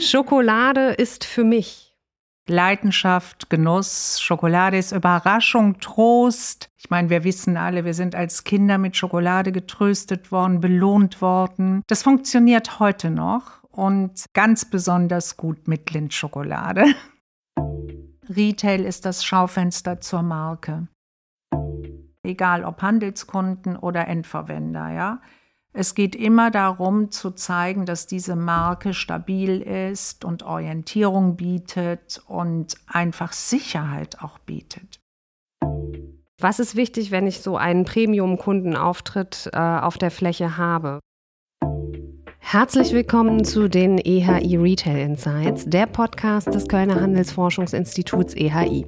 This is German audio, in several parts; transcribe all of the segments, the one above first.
Schokolade ist für mich Leidenschaft, Genuss, Schokolade ist Überraschung, Trost. Ich meine, wir wissen alle, wir sind als Kinder mit Schokolade getröstet worden, belohnt worden. Das funktioniert heute noch und ganz besonders gut mit Lindschokolade. Retail ist das Schaufenster zur Marke. Egal ob Handelskunden oder Endverwender, ja. Es geht immer darum zu zeigen, dass diese Marke stabil ist und Orientierung bietet und einfach Sicherheit auch bietet. Was ist wichtig, wenn ich so einen Premium-Kundenauftritt äh, auf der Fläche habe? Herzlich willkommen zu den EHI Retail Insights, der Podcast des Kölner Handelsforschungsinstituts EHI.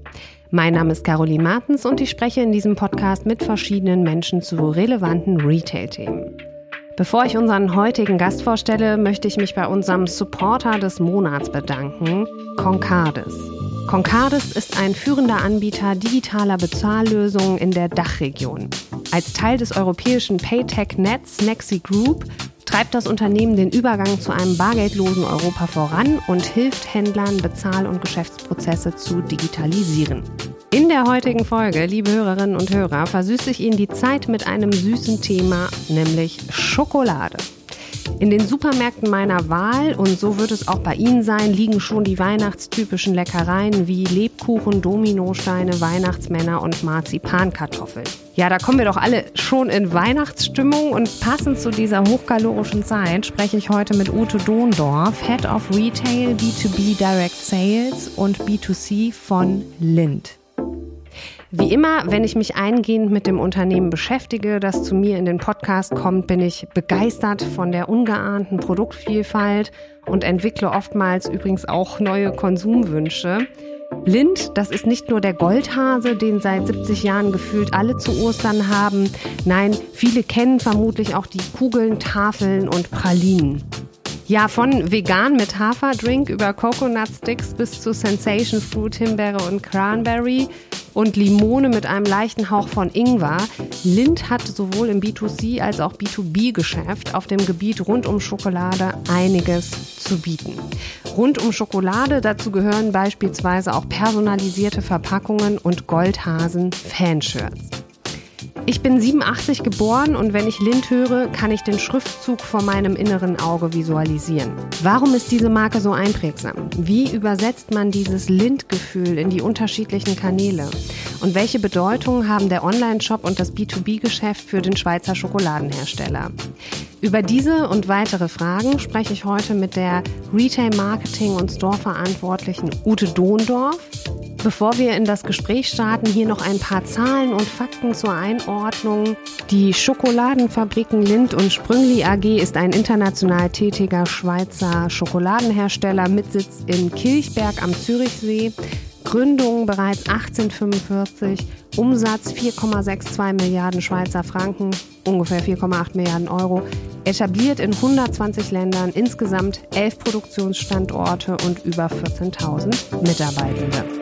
Mein Name ist Caroline Martens und ich spreche in diesem Podcast mit verschiedenen Menschen zu relevanten Retail-Themen. Bevor ich unseren heutigen Gast vorstelle, möchte ich mich bei unserem Supporter des Monats bedanken, Concardis. Concardis ist ein führender Anbieter digitaler Bezahllösungen in der Dachregion. Als Teil des europäischen Paytech-Netz Nexi Group treibt das Unternehmen den Übergang zu einem bargeldlosen Europa voran und hilft Händlern, Bezahl- und Geschäftsprozesse zu digitalisieren. In der heutigen Folge, liebe Hörerinnen und Hörer, versüße ich Ihnen die Zeit mit einem süßen Thema, nämlich Schokolade. In den Supermärkten meiner Wahl, und so wird es auch bei Ihnen sein, liegen schon die weihnachtstypischen Leckereien wie Lebkuchen, Dominosteine, Weihnachtsmänner und Marzipankartoffeln. Ja, da kommen wir doch alle schon in Weihnachtsstimmung und passend zu dieser hochkalorischen Zeit spreche ich heute mit Ute Dohndorf, Head of Retail, B2B Direct Sales und B2C von Lind. Wie immer, wenn ich mich eingehend mit dem Unternehmen beschäftige, das zu mir in den Podcast kommt, bin ich begeistert von der ungeahnten Produktvielfalt und entwickle oftmals übrigens auch neue Konsumwünsche. Lind, das ist nicht nur der Goldhase, den seit 70 Jahren gefühlt alle zu Ostern haben. Nein, viele kennen vermutlich auch die Kugeln, Tafeln und Pralinen. Ja, von vegan mit Haferdrink über Coconut Sticks bis zu Sensation Fruit, Himbeere und Cranberry und Limone mit einem leichten Hauch von Ingwer. Lind hat sowohl im B2C als auch B2B-Geschäft auf dem Gebiet rund um Schokolade einiges zu bieten. Rund um Schokolade, dazu gehören beispielsweise auch personalisierte Verpackungen und Goldhasen-Fanshirts. Ich bin 87 geboren und wenn ich Lind höre, kann ich den Schriftzug vor meinem inneren Auge visualisieren. Warum ist diese Marke so einprägsam? Wie übersetzt man dieses Lind-Gefühl in die unterschiedlichen Kanäle? Und welche Bedeutung haben der Online-Shop und das B2B-Geschäft für den Schweizer Schokoladenhersteller? Über diese und weitere Fragen spreche ich heute mit der Retail-Marketing- und Store-Verantwortlichen Ute Dohndorf Bevor wir in das Gespräch starten, hier noch ein paar Zahlen und Fakten zur Einordnung. Die Schokoladenfabriken Lind und Sprüngli AG ist ein international tätiger Schweizer Schokoladenhersteller mit Sitz in Kilchberg am Zürichsee. Gründung bereits 1845, Umsatz 4,62 Milliarden Schweizer Franken, ungefähr 4,8 Milliarden Euro, etabliert in 120 Ländern, insgesamt 11 Produktionsstandorte und über 14.000 Mitarbeitende.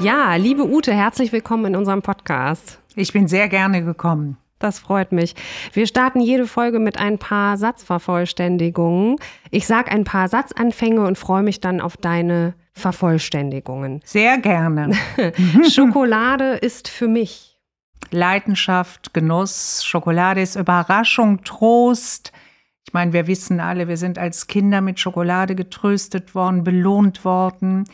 Ja, liebe Ute, herzlich willkommen in unserem Podcast. Ich bin sehr gerne gekommen. Das freut mich. Wir starten jede Folge mit ein paar Satzvervollständigungen. Ich sage ein paar Satzanfänge und freue mich dann auf deine Vervollständigungen. Sehr gerne. Schokolade ist für mich Leidenschaft, Genuss. Schokolade ist Überraschung, Trost. Ich meine, wir wissen alle, wir sind als Kinder mit Schokolade getröstet worden, belohnt worden.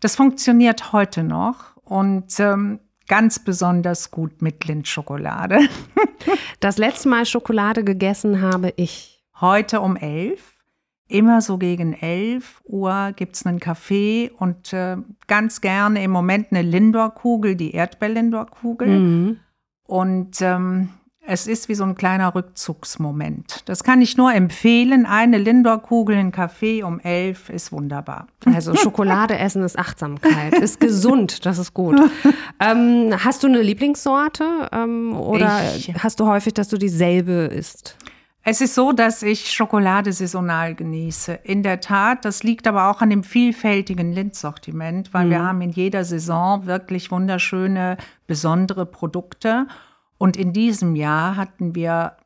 Das funktioniert heute noch und ähm, ganz besonders gut mit Lindschokolade. das letzte Mal Schokolade gegessen habe ich. Heute um elf. Immer so gegen elf Uhr gibt es einen Kaffee und äh, ganz gerne im Moment eine Lindor-Kugel, die Erdbeer-Lindor-Kugel. Mhm. Und ähm, es ist wie so ein kleiner Rückzugsmoment. Das kann ich nur empfehlen. Eine Lindor-Kugel in Kaffee um elf ist wunderbar. Also Schokolade essen ist Achtsamkeit, ist gesund, das ist gut. Ähm, hast du eine Lieblingssorte ähm, oder ich, hast du häufig, dass du dieselbe isst? Es ist so, dass ich Schokolade saisonal genieße. In der Tat, das liegt aber auch an dem vielfältigen Lindsortiment, weil mhm. wir haben in jeder Saison wirklich wunderschöne, besondere Produkte. Und in diesem Jahr hatten wir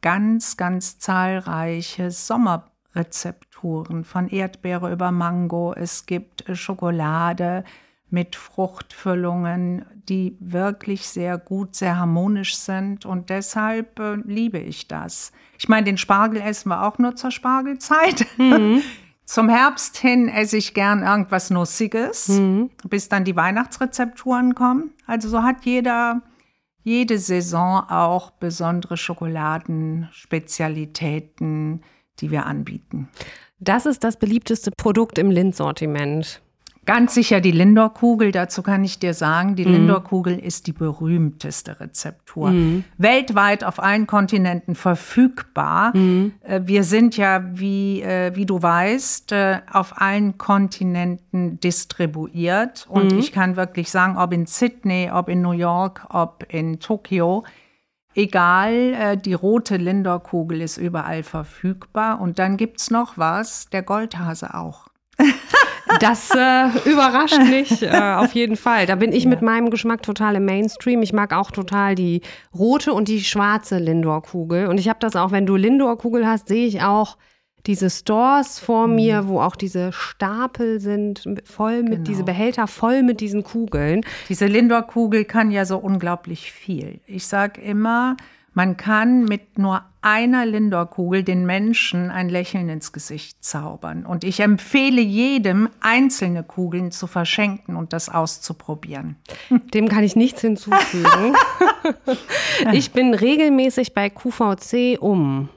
ganz, ganz zahlreiche Sommerrezepturen von Erdbeere über Mango. Es gibt äh, Schokolade mit Fruchtfüllungen, die wirklich sehr gut, sehr harmonisch sind. Und deshalb äh, liebe ich das. Ich meine, den Spargel essen wir auch nur zur Spargelzeit. Mhm. Zum Herbst hin esse ich gern irgendwas Nussiges, mhm. bis dann die Weihnachtsrezepturen kommen. Also so hat jeder jede Saison auch besondere Schokoladenspezialitäten, die wir anbieten. Das ist das beliebteste Produkt im Lindt-Sortiment. Ganz sicher die Lindor-Kugel, dazu kann ich dir sagen, die mhm. Lindor-Kugel ist die berühmteste Rezeptur. Mhm. Weltweit auf allen Kontinenten verfügbar. Mhm. Äh, wir sind ja, wie, äh, wie du weißt, äh, auf allen Kontinenten distribuiert. Und mhm. ich kann wirklich sagen, ob in Sydney, ob in New York, ob in Tokio, egal, die rote Lindor-Kugel ist überall verfügbar. Und dann gibt es noch was, der Goldhase auch. Das äh, überrascht mich äh, auf jeden Fall. Da bin ich ja. mit meinem Geschmack total im Mainstream. Ich mag auch total die rote und die schwarze Lindor-Kugel. Und ich habe das auch, wenn du Lindor-Kugel hast, sehe ich auch diese Stores vor mhm. mir, wo auch diese Stapel sind, voll mit, genau. diese Behälter voll mit diesen Kugeln. Diese Lindor-Kugel kann ja so unglaublich viel. Ich sage immer, man kann mit nur einer Lindor-Kugel den Menschen ein Lächeln ins Gesicht zaubern. Und ich empfehle jedem, einzelne Kugeln zu verschenken und das auszuprobieren. Dem kann ich nichts hinzufügen. ich bin regelmäßig bei QVC um.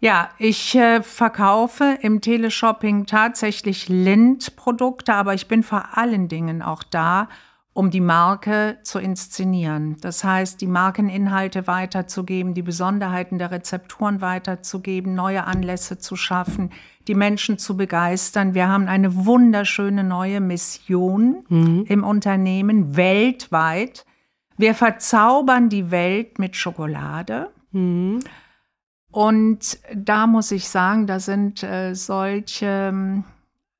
Ja, ich äh, verkaufe im Teleshopping tatsächlich Lind-Produkte, aber ich bin vor allen Dingen auch da, um die Marke zu inszenieren. Das heißt, die Markeninhalte weiterzugeben, die Besonderheiten der Rezepturen weiterzugeben, neue Anlässe zu schaffen, die Menschen zu begeistern. Wir haben eine wunderschöne neue Mission mhm. im Unternehmen weltweit. Wir verzaubern die Welt mit Schokolade. Mhm. Und da muss ich sagen, da sind äh, solche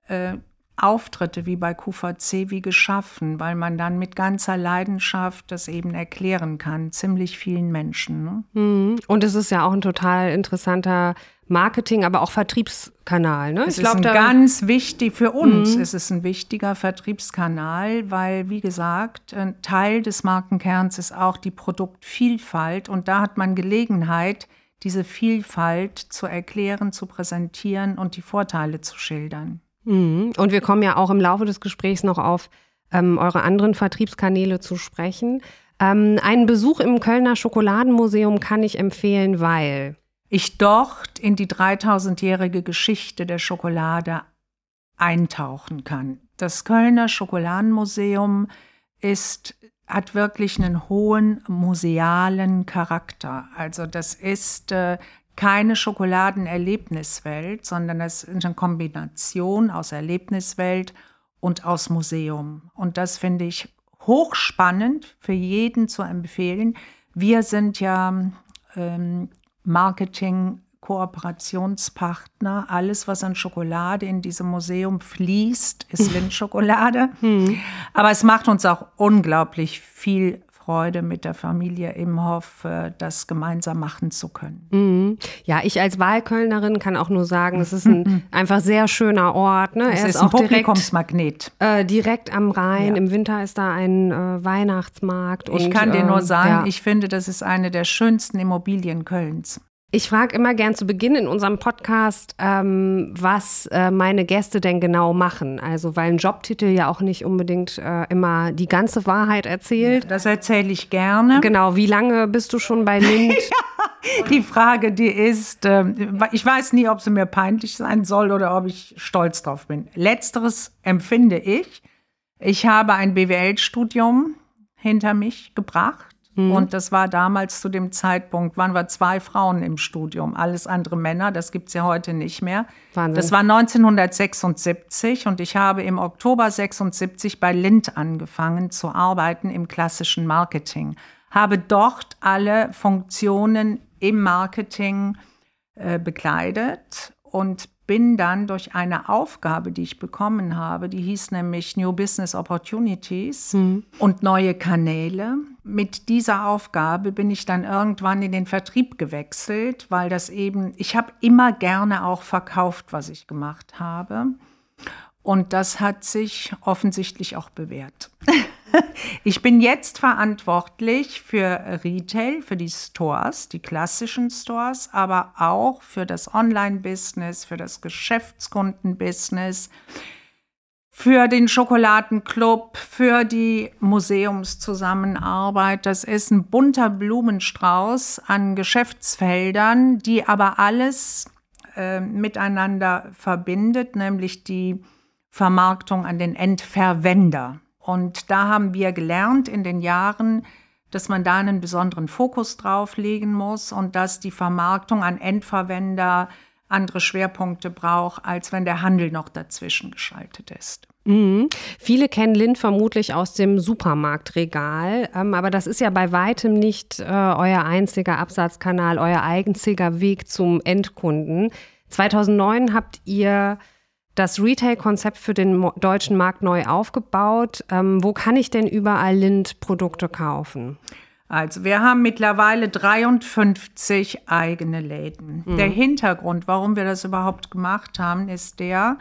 äh, Auftritte wie bei QVC wie geschaffen, weil man dann mit ganzer Leidenschaft das eben erklären kann, ziemlich vielen Menschen. Ne? Mhm. Und es ist ja auch ein total interessanter Marketing, aber auch Vertriebskanal. Ne? Es ich ist glaub, ganz wichtig für uns. Mhm. Es ist ein wichtiger Vertriebskanal, weil, wie gesagt, ein Teil des Markenkerns ist auch die Produktvielfalt. Und da hat man Gelegenheit, diese Vielfalt zu erklären, zu präsentieren und die Vorteile zu schildern. Mhm. Und wir kommen ja auch im Laufe des Gesprächs noch auf ähm, eure anderen Vertriebskanäle zu sprechen. Ähm, einen Besuch im Kölner Schokoladenmuseum kann ich empfehlen, weil ich dort in die 3000-jährige Geschichte der Schokolade eintauchen kann. Das Kölner Schokoladenmuseum ist, hat wirklich einen hohen musealen Charakter. Also das ist äh, keine Schokoladenerlebniswelt, sondern es ist eine Kombination aus Erlebniswelt und aus Museum. Und das finde ich hochspannend für jeden zu empfehlen. Wir sind ja ähm, Marketing. Kooperationspartner. Alles, was an Schokolade in diesem Museum fließt, ist Lindschokolade. Hm. Aber es macht uns auch unglaublich viel Freude mit der Familie Imhoff, äh, das gemeinsam machen zu können. Mhm. Ja, ich als Wahlkölnerin kann auch nur sagen, es ist ein einfach sehr schöner Ort. Ne? Es er ist, ist ein Publikumsmagnet. Direkt, äh, direkt am Rhein. Ja. Im Winter ist da ein äh, Weihnachtsmarkt. Ich und, kann dir nur ähm, sagen, ja. ich finde, das ist eine der schönsten Immobilien Kölns. Ich frage immer gern zu Beginn in unserem Podcast, ähm, was äh, meine Gäste denn genau machen. Also, weil ein Jobtitel ja auch nicht unbedingt äh, immer die ganze Wahrheit erzählt. Das erzähle ich gerne. Genau, wie lange bist du schon bei Lind? ja, die Frage, die ist, äh, ich weiß nie, ob sie mir peinlich sein soll oder ob ich stolz drauf bin. Letzteres empfinde ich. Ich habe ein BWL-Studium hinter mich gebracht Mhm. Und das war damals zu dem Zeitpunkt, waren wir zwei Frauen im Studium, alles andere Männer, das gibt es ja heute nicht mehr. Wahnsinn. Das war 1976 und ich habe im Oktober 76 bei Lind angefangen zu arbeiten im klassischen Marketing. Habe dort alle Funktionen im Marketing äh, bekleidet und bin dann durch eine Aufgabe, die ich bekommen habe, die hieß nämlich New Business Opportunities mhm. und neue Kanäle. Mit dieser Aufgabe bin ich dann irgendwann in den Vertrieb gewechselt, weil das eben, ich habe immer gerne auch verkauft, was ich gemacht habe. Und das hat sich offensichtlich auch bewährt. Ich bin jetzt verantwortlich für Retail, für die Stores, die klassischen Stores, aber auch für das Online-Business, für das Geschäftskundenbusiness, für den Schokoladenclub, für die Museumszusammenarbeit. Das ist ein bunter Blumenstrauß an Geschäftsfeldern, die aber alles äh, miteinander verbindet, nämlich die Vermarktung an den Endverwender. Und da haben wir gelernt in den Jahren, dass man da einen besonderen Fokus drauf legen muss und dass die Vermarktung an Endverwender andere Schwerpunkte braucht, als wenn der Handel noch dazwischen geschaltet ist. Mhm. Viele kennen Lind vermutlich aus dem Supermarktregal, ähm, aber das ist ja bei weitem nicht äh, euer einziger Absatzkanal, euer einziger Weg zum Endkunden. 2009 habt ihr das Retail-Konzept für den deutschen Markt neu aufgebaut. Ähm, wo kann ich denn überall Lind-Produkte kaufen? Also wir haben mittlerweile 53 eigene Läden. Mhm. Der Hintergrund, warum wir das überhaupt gemacht haben, ist der,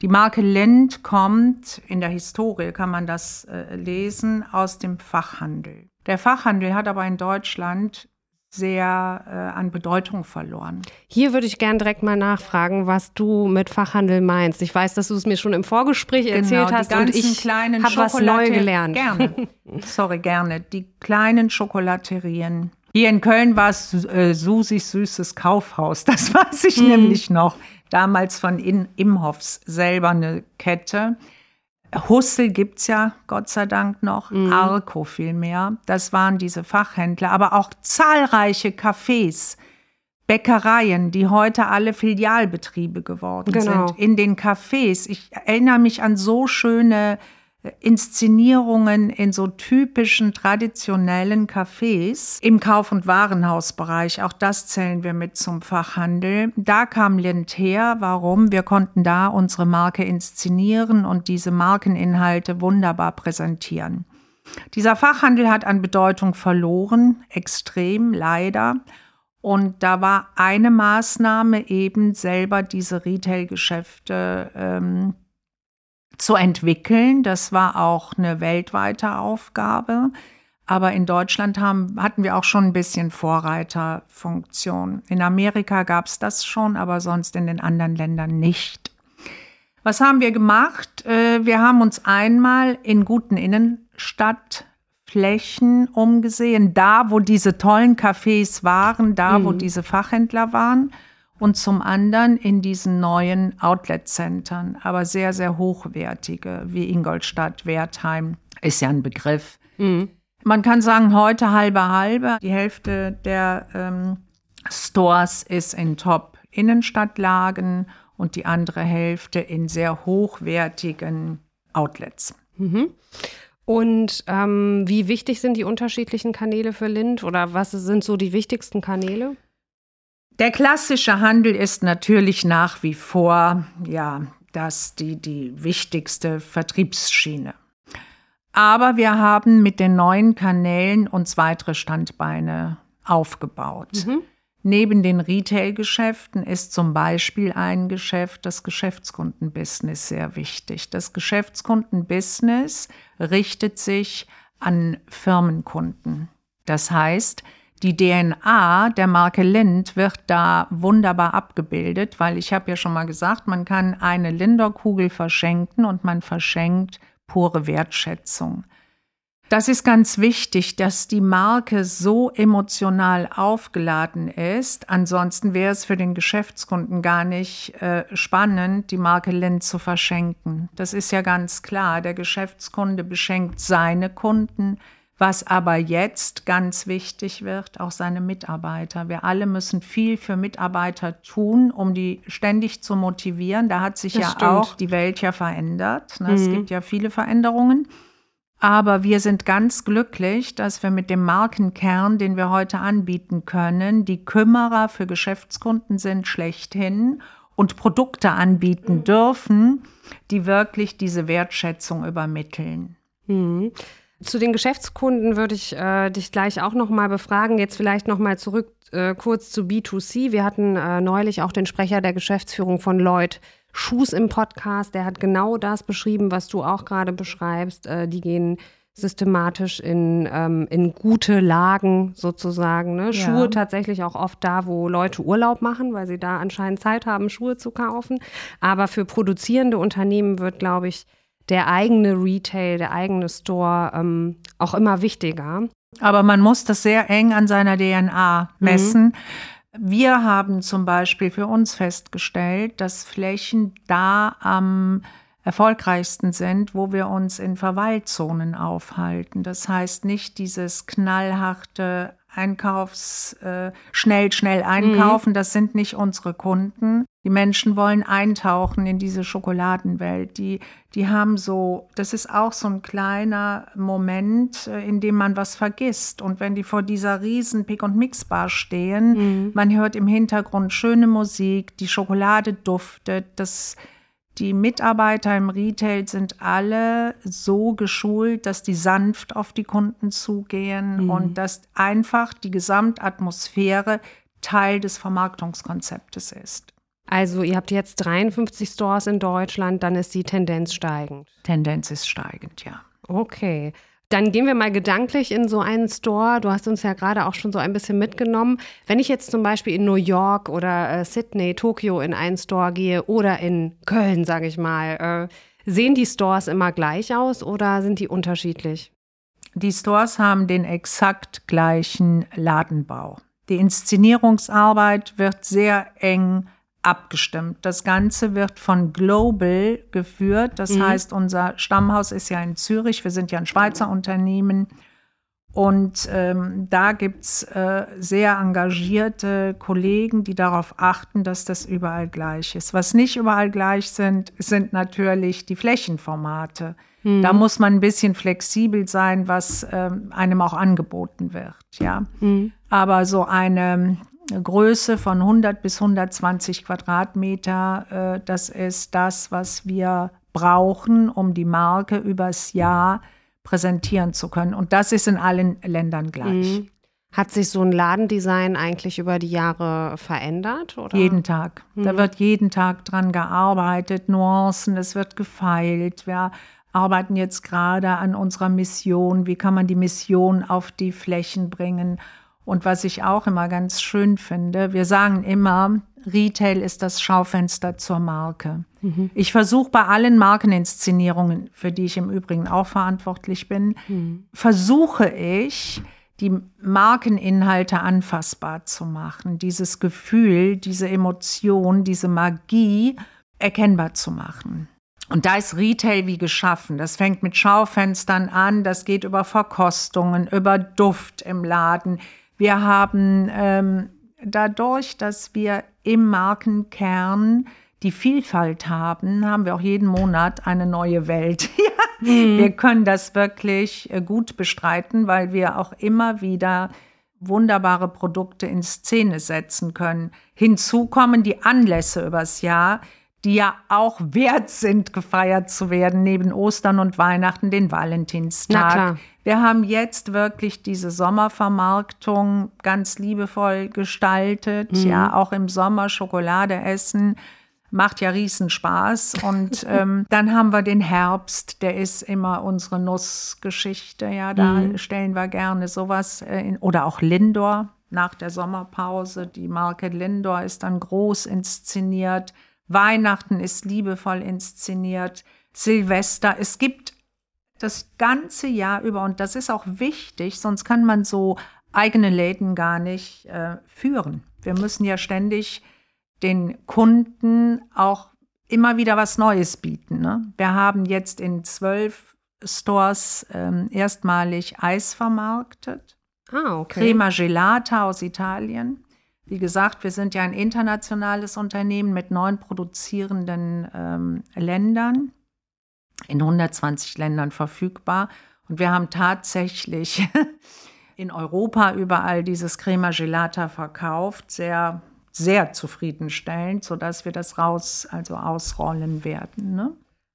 die Marke Lind kommt, in der Historie kann man das äh, lesen, aus dem Fachhandel. Der Fachhandel hat aber in Deutschland sehr äh, an Bedeutung verloren. Hier würde ich gerne direkt mal nachfragen, was du mit Fachhandel meinst. Ich weiß, dass du es mir schon im Vorgespräch genau, erzählt hast und ich habe was neu gelernt. Gerne. Sorry, gerne. Die kleinen Schokolaterien. Hier in Köln war es äh, Susis süßes Kaufhaus. Das weiß ich hm. nämlich noch. Damals von in Imhoffs selber eine Kette. Hussel gibt es ja Gott sei Dank noch, mhm. Arco vielmehr. Das waren diese Fachhändler, aber auch zahlreiche Cafés, Bäckereien, die heute alle Filialbetriebe geworden genau. sind. In den Cafés. Ich erinnere mich an so schöne Inszenierungen in so typischen traditionellen Cafés im Kauf- und Warenhausbereich. Auch das zählen wir mit zum Fachhandel. Da kam Lind her. Warum? Wir konnten da unsere Marke inszenieren und diese Markeninhalte wunderbar präsentieren. Dieser Fachhandel hat an Bedeutung verloren, extrem leider. Und da war eine Maßnahme eben selber diese Retail-Geschäfte ähm, zu entwickeln. Das war auch eine weltweite Aufgabe. Aber in Deutschland haben, hatten wir auch schon ein bisschen Vorreiterfunktion. In Amerika gab es das schon, aber sonst in den anderen Ländern nicht. Was haben wir gemacht? Äh, wir haben uns einmal in guten Innenstadtflächen umgesehen, da wo diese tollen Cafés waren, da mhm. wo diese Fachhändler waren und zum anderen in diesen neuen Outlet-Centern, aber sehr, sehr hochwertige, wie Ingolstadt, Wertheim, ist ja ein Begriff. Mhm. Man kann sagen, heute halbe halbe. Die Hälfte der ähm, Stores ist in Top-Innenstadtlagen und die andere Hälfte in sehr hochwertigen Outlets. Mhm. Und ähm, wie wichtig sind die unterschiedlichen Kanäle für Lind oder was sind so die wichtigsten Kanäle? Der klassische Handel ist natürlich nach wie vor ja, das die, die wichtigste Vertriebsschiene. Aber wir haben mit den neuen Kanälen uns weitere Standbeine aufgebaut. Mhm. Neben den Retail-Geschäften ist zum Beispiel ein Geschäft, das Geschäftskundenbusiness, sehr wichtig. Das Geschäftskundenbusiness richtet sich an Firmenkunden. Das heißt, die DNA der Marke Lind wird da wunderbar abgebildet, weil ich habe ja schon mal gesagt, man kann eine Linderkugel verschenken und man verschenkt pure Wertschätzung. Das ist ganz wichtig, dass die Marke so emotional aufgeladen ist. Ansonsten wäre es für den Geschäftskunden gar nicht äh, spannend, die Marke Lind zu verschenken. Das ist ja ganz klar. Der Geschäftskunde beschenkt seine Kunden was aber jetzt ganz wichtig wird, auch seine Mitarbeiter. Wir alle müssen viel für Mitarbeiter tun, um die ständig zu motivieren. Da hat sich das ja stimmt. auch die Welt ja verändert. Ne? Mhm. Es gibt ja viele Veränderungen. Aber wir sind ganz glücklich, dass wir mit dem Markenkern, den wir heute anbieten können, die Kümmerer für Geschäftskunden sind schlechthin und Produkte anbieten dürfen, die wirklich diese Wertschätzung übermitteln. Mhm. Zu den Geschäftskunden würde ich äh, dich gleich auch noch mal befragen. Jetzt vielleicht noch mal zurück äh, kurz zu B2C. Wir hatten äh, neulich auch den Sprecher der Geschäftsführung von Lloyd Schuss im Podcast. Der hat genau das beschrieben, was du auch gerade beschreibst. Äh, die gehen systematisch in, ähm, in gute Lagen sozusagen. Ne? Schuhe tatsächlich auch oft da, wo Leute Urlaub machen, weil sie da anscheinend Zeit haben, Schuhe zu kaufen. Aber für produzierende Unternehmen wird, glaube ich, der eigene Retail, der eigene Store ähm, auch immer wichtiger. Aber man muss das sehr eng an seiner DNA messen. Mhm. Wir haben zum Beispiel für uns festgestellt, dass Flächen da am erfolgreichsten sind, wo wir uns in Verweilzonen aufhalten. Das heißt nicht dieses knallharte Einkaufs, äh, schnell, schnell einkaufen, mhm. das sind nicht unsere Kunden. Die Menschen wollen eintauchen in diese Schokoladenwelt. Die, die haben so, das ist auch so ein kleiner Moment, äh, in dem man was vergisst. Und wenn die vor dieser riesen Pick- und Mix-Bar stehen, mhm. man hört im Hintergrund schöne Musik, die Schokolade duftet, das die Mitarbeiter im Retail sind alle so geschult, dass die sanft auf die Kunden zugehen mhm. und dass einfach die Gesamtatmosphäre Teil des Vermarktungskonzeptes ist. Also ihr habt jetzt 53 Stores in Deutschland, dann ist die Tendenz steigend. Tendenz ist steigend, ja. Okay. Dann gehen wir mal gedanklich in so einen Store. Du hast uns ja gerade auch schon so ein bisschen mitgenommen. Wenn ich jetzt zum Beispiel in New York oder äh, Sydney, Tokio in einen Store gehe oder in Köln, sage ich mal, äh, sehen die Stores immer gleich aus oder sind die unterschiedlich? Die Stores haben den exakt gleichen Ladenbau. Die Inszenierungsarbeit wird sehr eng abgestimmt. Das Ganze wird von Global geführt. Das mhm. heißt, unser Stammhaus ist ja in Zürich. Wir sind ja ein Schweizer Unternehmen. Und ähm, da gibt es äh, sehr engagierte Kollegen, die darauf achten, dass das überall gleich ist. Was nicht überall gleich sind, sind natürlich die Flächenformate. Mhm. Da muss man ein bisschen flexibel sein, was ähm, einem auch angeboten wird. Ja? Mhm. Aber so eine Größe von 100 bis 120 Quadratmeter. Äh, das ist das, was wir brauchen, um die Marke übers Jahr präsentieren zu können. Und das ist in allen Ländern gleich. Mhm. Hat sich so ein Ladendesign eigentlich über die Jahre verändert? Oder? Jeden Tag. Mhm. Da wird jeden Tag dran gearbeitet, Nuancen, es wird gefeilt. Wir arbeiten jetzt gerade an unserer Mission. Wie kann man die Mission auf die Flächen bringen? Und was ich auch immer ganz schön finde, wir sagen immer, Retail ist das Schaufenster zur Marke. Mhm. Ich versuche bei allen Markeninszenierungen, für die ich im Übrigen auch verantwortlich bin, mhm. versuche ich, die Markeninhalte anfassbar zu machen, dieses Gefühl, diese Emotion, diese Magie erkennbar zu machen. Und da ist Retail wie geschaffen. Das fängt mit Schaufenstern an, das geht über Verkostungen, über Duft im Laden, wir haben ähm, dadurch, dass wir im Markenkern die Vielfalt haben, haben wir auch jeden Monat eine neue Welt. mhm. Wir können das wirklich äh, gut bestreiten, weil wir auch immer wieder wunderbare Produkte in Szene setzen können. Hinzu kommen die Anlässe übers Jahr, die ja auch wert sind, gefeiert zu werden, neben Ostern und Weihnachten, den Valentinstag. Wir haben jetzt wirklich diese Sommervermarktung ganz liebevoll gestaltet. Mhm. Ja, auch im Sommer Schokolade essen macht ja riesen Spaß. Und ähm, dann haben wir den Herbst, der ist immer unsere Nussgeschichte. Ja, da mhm. stellen wir gerne sowas äh, in, oder auch Lindor nach der Sommerpause. Die Marke Lindor ist dann groß inszeniert. Weihnachten ist liebevoll inszeniert, Silvester. Es gibt das ganze Jahr über, und das ist auch wichtig, sonst kann man so eigene Läden gar nicht äh, führen. Wir müssen ja ständig den Kunden auch immer wieder was Neues bieten. Ne? Wir haben jetzt in zwölf Stores ähm, erstmalig Eis vermarktet. Ah, okay. Crema Gelata aus Italien. Wie gesagt, wir sind ja ein internationales Unternehmen mit neun produzierenden ähm, Ländern, in 120 Ländern verfügbar. Und wir haben tatsächlich in Europa überall dieses Crema Gelata verkauft, sehr sehr zufriedenstellend, sodass wir das raus, also ausrollen werden. Ne?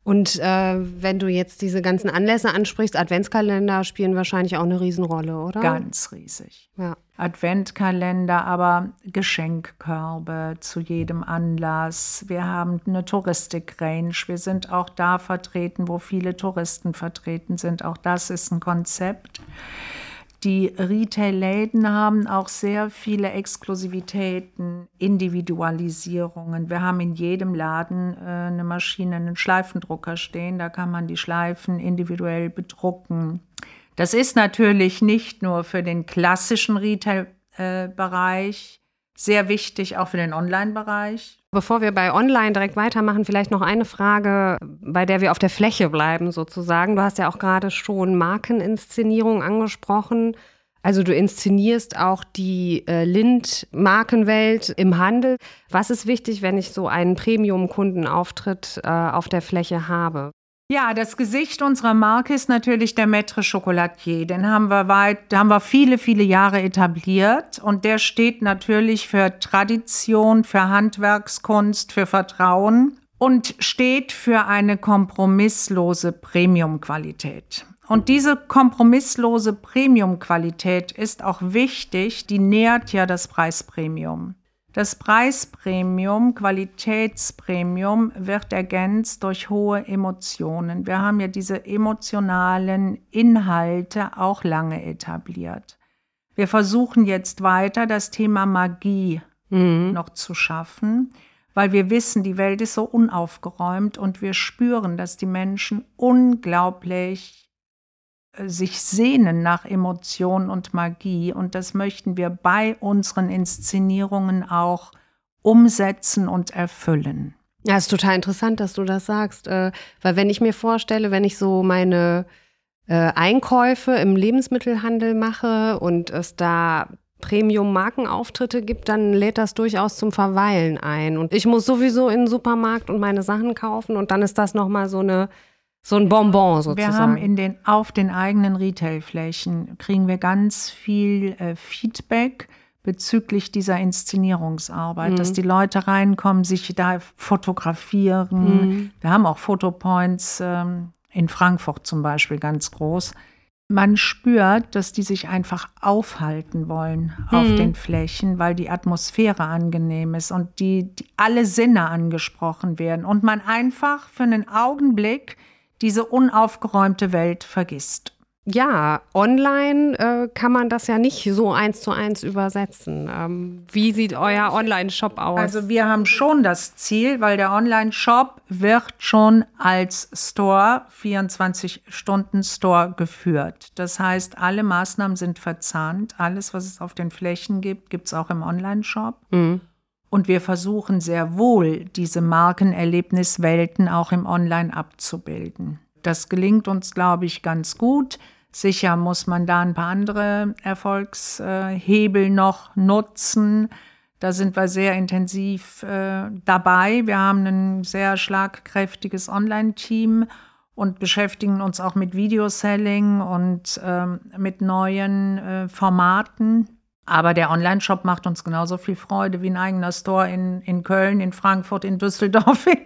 Und äh, wenn du jetzt diese ganzen Anlässe ansprichst, Adventskalender spielen wahrscheinlich auch eine Riesenrolle, oder? Ganz riesig. Ja. Adventkalender, aber Geschenkkörbe zu jedem Anlass. Wir haben eine Touristik-Range. Wir sind auch da vertreten, wo viele Touristen vertreten sind. Auch das ist ein Konzept. Die Retail-Läden haben auch sehr viele Exklusivitäten, Individualisierungen. Wir haben in jedem Laden äh, eine Maschine, einen Schleifendrucker stehen. Da kann man die Schleifen individuell bedrucken. Das ist natürlich nicht nur für den klassischen Retail-Bereich äh, sehr wichtig, auch für den Online-Bereich. Bevor wir bei Online direkt weitermachen, vielleicht noch eine Frage, bei der wir auf der Fläche bleiben sozusagen. Du hast ja auch gerade schon Markeninszenierung angesprochen. Also du inszenierst auch die äh, Lind-Markenwelt im Handel. Was ist wichtig, wenn ich so einen Premium-Kundenauftritt äh, auf der Fläche habe? Ja, das Gesicht unserer Marke ist natürlich der Maître Chocolatier. Den haben wir weit, haben wir viele, viele Jahre etabliert und der steht natürlich für Tradition, für Handwerkskunst, für Vertrauen und steht für eine kompromisslose Premiumqualität. Und diese kompromisslose Premiumqualität ist auch wichtig, die nährt ja das Preispremium. Das Preispremium, Qualitätspremium wird ergänzt durch hohe Emotionen. Wir haben ja diese emotionalen Inhalte auch lange etabliert. Wir versuchen jetzt weiter das Thema Magie mhm. noch zu schaffen, weil wir wissen, die Welt ist so unaufgeräumt und wir spüren, dass die Menschen unglaublich sich sehnen nach Emotion und Magie. Und das möchten wir bei unseren Inszenierungen auch umsetzen und erfüllen. Ja, ist total interessant, dass du das sagst, äh, weil wenn ich mir vorstelle, wenn ich so meine äh, Einkäufe im Lebensmittelhandel mache und es da Premium-Markenauftritte gibt, dann lädt das durchaus zum Verweilen ein. Und ich muss sowieso in den Supermarkt und meine Sachen kaufen und dann ist das nochmal so eine so ein Bonbon sozusagen. Wir haben in den, auf den eigenen Retailflächen kriegen wir ganz viel äh, Feedback bezüglich dieser Inszenierungsarbeit, mhm. dass die Leute reinkommen, sich da fotografieren. Mhm. Wir haben auch Fotopoints ähm, in Frankfurt zum Beispiel ganz groß. Man spürt, dass die sich einfach aufhalten wollen mhm. auf den Flächen, weil die Atmosphäre angenehm ist und die, die alle Sinne angesprochen werden und man einfach für einen Augenblick diese unaufgeräumte Welt vergisst. Ja, online äh, kann man das ja nicht so eins zu eins übersetzen. Ähm, wie sieht euer Online-Shop aus? Also wir haben schon das Ziel, weil der Online-Shop wird schon als Store, 24-Stunden-Store geführt. Das heißt, alle Maßnahmen sind verzahnt. Alles, was es auf den Flächen gibt, gibt es auch im Online-Shop. Mhm. Und wir versuchen sehr wohl, diese Markenerlebniswelten auch im Online abzubilden. Das gelingt uns, glaube ich, ganz gut. Sicher muss man da ein paar andere Erfolgshebel noch nutzen. Da sind wir sehr intensiv äh, dabei. Wir haben ein sehr schlagkräftiges Online-Team und beschäftigen uns auch mit Videoselling und ähm, mit neuen äh, Formaten. Aber der Online-Shop macht uns genauso viel Freude wie ein eigener Store in, in Köln, in Frankfurt, in Düsseldorf.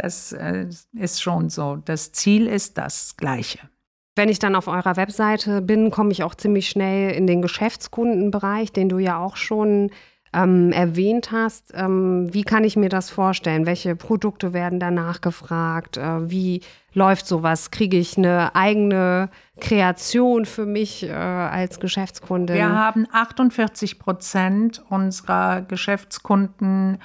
Das äh, ist schon so. Das Ziel ist das gleiche. Wenn ich dann auf eurer Webseite bin, komme ich auch ziemlich schnell in den Geschäftskundenbereich, den du ja auch schon ähm, erwähnt hast. Ähm, wie kann ich mir das vorstellen? Welche Produkte werden danach gefragt? Äh, wie läuft sowas? Kriege ich eine eigene Kreation für mich äh, als Geschäftskunde? Wir haben 48 Prozent unserer Geschäftskunden.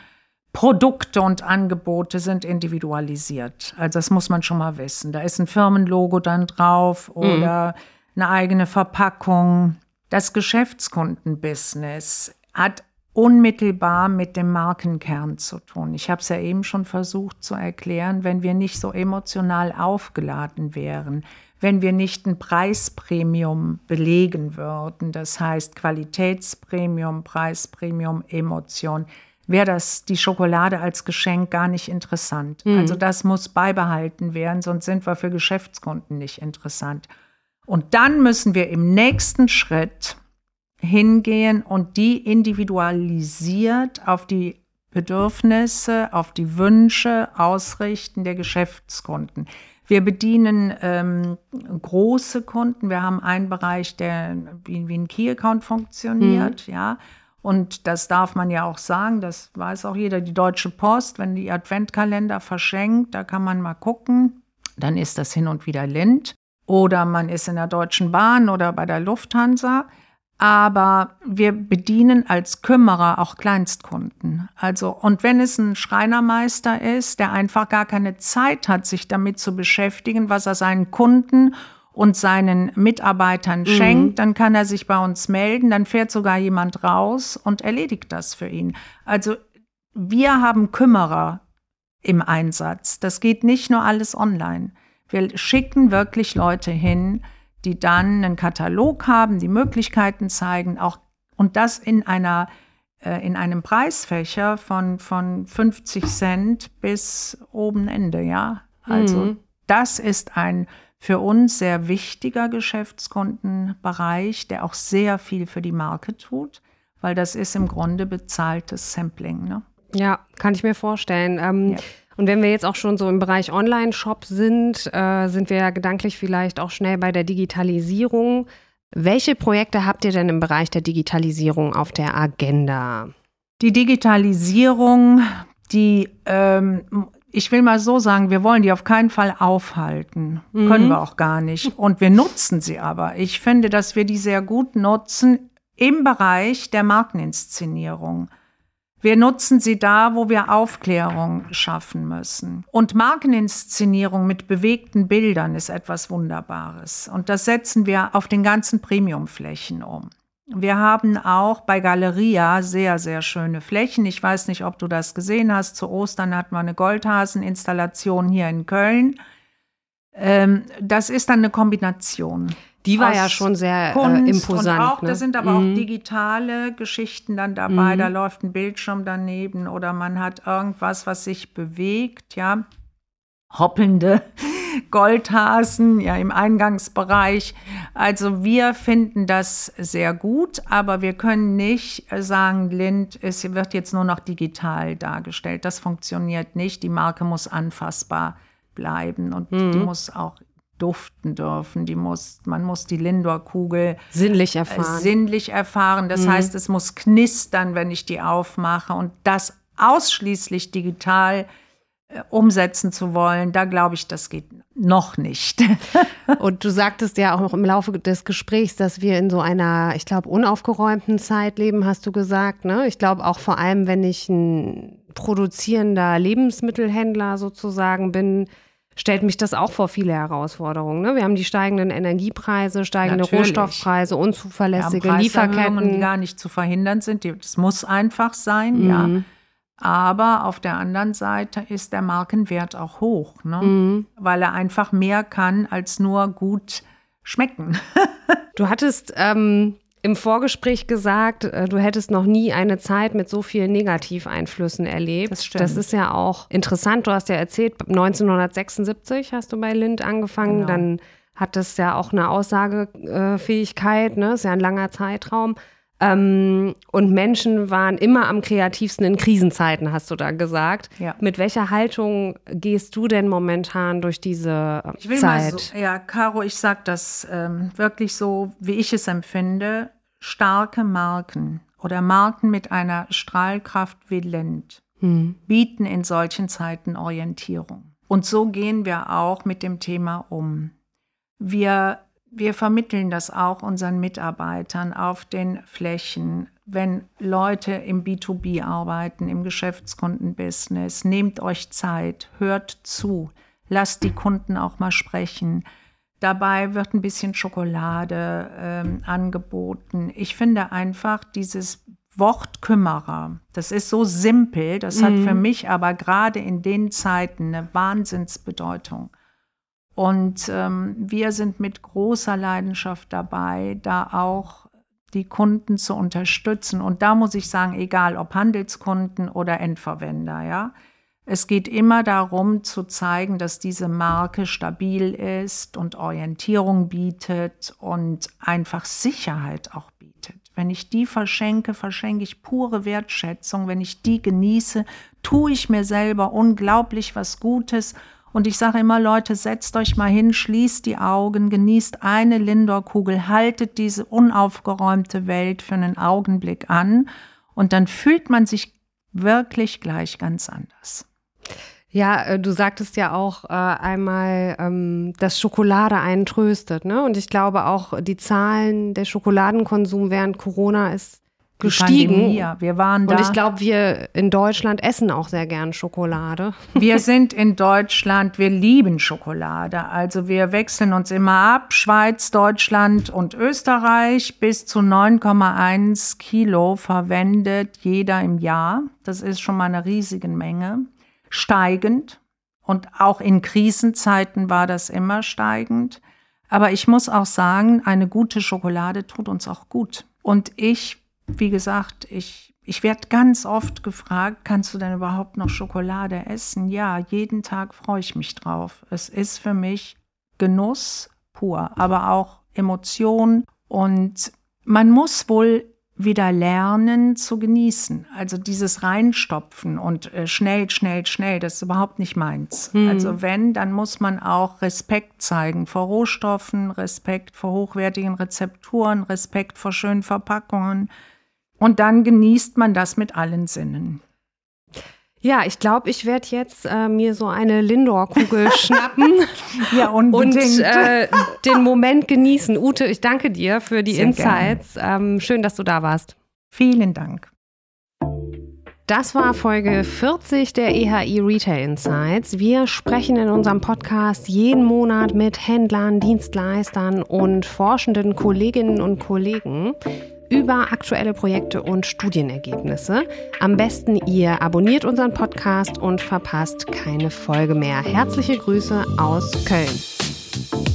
Produkte und Angebote sind individualisiert. Also das muss man schon mal wissen. Da ist ein Firmenlogo dann drauf mhm. oder mhm. eine eigene Verpackung. Das Geschäftskundenbusiness hat unmittelbar mit dem Markenkern zu tun. Ich habe es ja eben schon versucht zu erklären, wenn wir nicht so emotional aufgeladen wären, wenn wir nicht ein Preispremium belegen würden, das heißt Qualitätspremium, Preispremium, Emotion, wäre das die Schokolade als Geschenk gar nicht interessant. Mhm. Also das muss beibehalten werden, sonst sind wir für Geschäftskunden nicht interessant. Und dann müssen wir im nächsten Schritt hingehen und die individualisiert auf die Bedürfnisse, auf die Wünsche ausrichten der Geschäftskunden. Wir bedienen ähm, große Kunden. Wir haben einen Bereich, der wie, wie ein Key-Account funktioniert, mhm. ja. Und das darf man ja auch sagen, das weiß auch jeder, die Deutsche Post, wenn die Adventkalender verschenkt, da kann man mal gucken, dann ist das hin und wieder Lind. Oder man ist in der Deutschen Bahn oder bei der Lufthansa aber wir bedienen als Kümmerer auch Kleinstkunden. Also, und wenn es ein Schreinermeister ist, der einfach gar keine Zeit hat, sich damit zu beschäftigen, was er seinen Kunden und seinen Mitarbeitern mhm. schenkt, dann kann er sich bei uns melden, dann fährt sogar jemand raus und erledigt das für ihn. Also, wir haben Kümmerer im Einsatz. Das geht nicht nur alles online. Wir schicken wirklich Leute hin, die dann einen Katalog haben, die Möglichkeiten zeigen, auch und das in einer äh, in einem Preisfächer von, von 50 Cent bis oben Ende, ja. Also mhm. das ist ein für uns sehr wichtiger Geschäftskundenbereich, der auch sehr viel für die Marke tut, weil das ist im Grunde bezahltes Sampling. Ne? Ja, kann ich mir vorstellen. Ähm, ja. Und wenn wir jetzt auch schon so im Bereich Online-Shop sind, äh, sind wir ja gedanklich vielleicht auch schnell bei der Digitalisierung. Welche Projekte habt ihr denn im Bereich der Digitalisierung auf der Agenda? Die Digitalisierung, die, ähm, ich will mal so sagen, wir wollen die auf keinen Fall aufhalten. Mhm. Können wir auch gar nicht. Und wir nutzen sie aber. Ich finde, dass wir die sehr gut nutzen im Bereich der Markeninszenierung. Wir nutzen sie da, wo wir Aufklärung schaffen müssen. Und Markeninszenierung mit bewegten Bildern ist etwas Wunderbares. Und das setzen wir auf den ganzen Premiumflächen um. Wir haben auch bei Galeria sehr, sehr schöne Flächen. Ich weiß nicht, ob du das gesehen hast. Zu Ostern hatten wir eine Goldhasen-Installation hier in Köln. Ähm, das ist dann eine Kombination. Die war ja schon sehr äh, Kunst äh, imposant. Und auch, ne? Da sind aber mhm. auch digitale Geschichten dann dabei. Mhm. Da läuft ein Bildschirm daneben oder man hat irgendwas, was sich bewegt, ja. Hoppelnde Goldhasen, ja, im Eingangsbereich. Also wir finden das sehr gut, aber wir können nicht sagen, Lind, es wird jetzt nur noch digital dargestellt. Das funktioniert nicht. Die Marke muss anfassbar bleiben und mhm. die muss auch duften dürfen. Die muss, man muss die Lindor-Kugel sinnlich erfahren. Äh, sinnlich erfahren. Das mhm. heißt, es muss knistern, wenn ich die aufmache. Und das ausschließlich digital äh, umsetzen zu wollen, da glaube ich, das geht noch nicht. Und du sagtest ja auch im Laufe des Gesprächs, dass wir in so einer, ich glaube, unaufgeräumten Zeit leben, hast du gesagt. Ne? Ich glaube auch vor allem, wenn ich ein produzierender Lebensmittelhändler sozusagen bin, stellt mich das auch vor viele Herausforderungen. Ne? Wir haben die steigenden Energiepreise, steigende Natürlich. Rohstoffpreise, unzuverlässige ja, Lieferketten. die gar nicht zu verhindern sind. Das muss einfach sein, mhm. ja. Aber auf der anderen Seite ist der Markenwert auch hoch, ne? Mhm. weil er einfach mehr kann als nur gut schmecken. du hattest ähm, im Vorgespräch gesagt, äh, du hättest noch nie eine Zeit mit so vielen Negativeinflüssen erlebt. Das stimmt. Das ist ja auch interessant. Du hast ja erzählt, 1976 hast du bei Lind angefangen. Genau. Dann hat das ja auch eine Aussagefähigkeit. Ne? Das ist ja ein langer Zeitraum. Ähm, und Menschen waren immer am kreativsten in Krisenzeiten, hast du da gesagt. Ja. Mit welcher Haltung gehst du denn momentan durch diese ich will Zeit? Mal so, ja, Caro, ich sage das ähm, wirklich so, wie ich es empfinde. Starke Marken oder Marken mit einer Strahlkraft wie Lind hm. bieten in solchen Zeiten Orientierung. Und so gehen wir auch mit dem Thema um. Wir wir vermitteln das auch unseren Mitarbeitern auf den Flächen. Wenn Leute im B2B arbeiten, im Geschäftskundenbusiness, nehmt euch Zeit, hört zu, lasst die Kunden auch mal sprechen. Dabei wird ein bisschen Schokolade ähm, angeboten. Ich finde einfach dieses Wort Kümmerer, das ist so simpel, das mhm. hat für mich aber gerade in den Zeiten eine Wahnsinnsbedeutung. Und ähm, wir sind mit großer Leidenschaft dabei, da auch die Kunden zu unterstützen. Und da muss ich sagen, egal ob Handelskunden oder Endverwender, ja. Es geht immer darum zu zeigen, dass diese Marke stabil ist und Orientierung bietet und einfach Sicherheit auch bietet. Wenn ich die verschenke, verschenke ich pure Wertschätzung. Wenn ich die genieße, tue ich mir selber unglaublich was Gutes. Und ich sage immer, Leute, setzt euch mal hin, schließt die Augen, genießt eine Lindor-Kugel, haltet diese unaufgeräumte Welt für einen Augenblick an und dann fühlt man sich wirklich gleich ganz anders. Ja, äh, du sagtest ja auch äh, einmal, ähm, dass Schokolade einen tröstet, ne? Und ich glaube auch, die Zahlen der Schokoladenkonsum während Corona ist gestiegen. Pandemie, ja. Wir waren da. Und ich glaube, wir in Deutschland essen auch sehr gern Schokolade. Wir sind in Deutschland, wir lieben Schokolade. Also wir wechseln uns immer ab. Schweiz, Deutschland und Österreich. Bis zu 9,1 Kilo verwendet jeder im Jahr. Das ist schon mal eine riesige Menge steigend und auch in Krisenzeiten war das immer steigend. Aber ich muss auch sagen, eine gute Schokolade tut uns auch gut. Und ich, wie gesagt, ich, ich werde ganz oft gefragt, kannst du denn überhaupt noch Schokolade essen? Ja, jeden Tag freue ich mich drauf. Es ist für mich Genuss pur, aber auch Emotion. Und man muss wohl wieder lernen zu genießen. Also dieses Reinstopfen und äh, schnell, schnell, schnell, das ist überhaupt nicht meins. Mhm. Also wenn, dann muss man auch Respekt zeigen vor Rohstoffen, Respekt vor hochwertigen Rezepturen, Respekt vor schönen Verpackungen. Und dann genießt man das mit allen Sinnen. Ja, ich glaube, ich werde jetzt äh, mir so eine Lindor-Kugel schnappen ja, und äh, den Moment genießen. Ute, ich danke dir für die Sehr Insights. Ähm, schön, dass du da warst. Vielen Dank. Das war Folge 40 der EHI Retail Insights. Wir sprechen in unserem Podcast jeden Monat mit Händlern, Dienstleistern und forschenden Kolleginnen und Kollegen über aktuelle Projekte und Studienergebnisse. Am besten ihr abonniert unseren Podcast und verpasst keine Folge mehr. Herzliche Grüße aus Köln.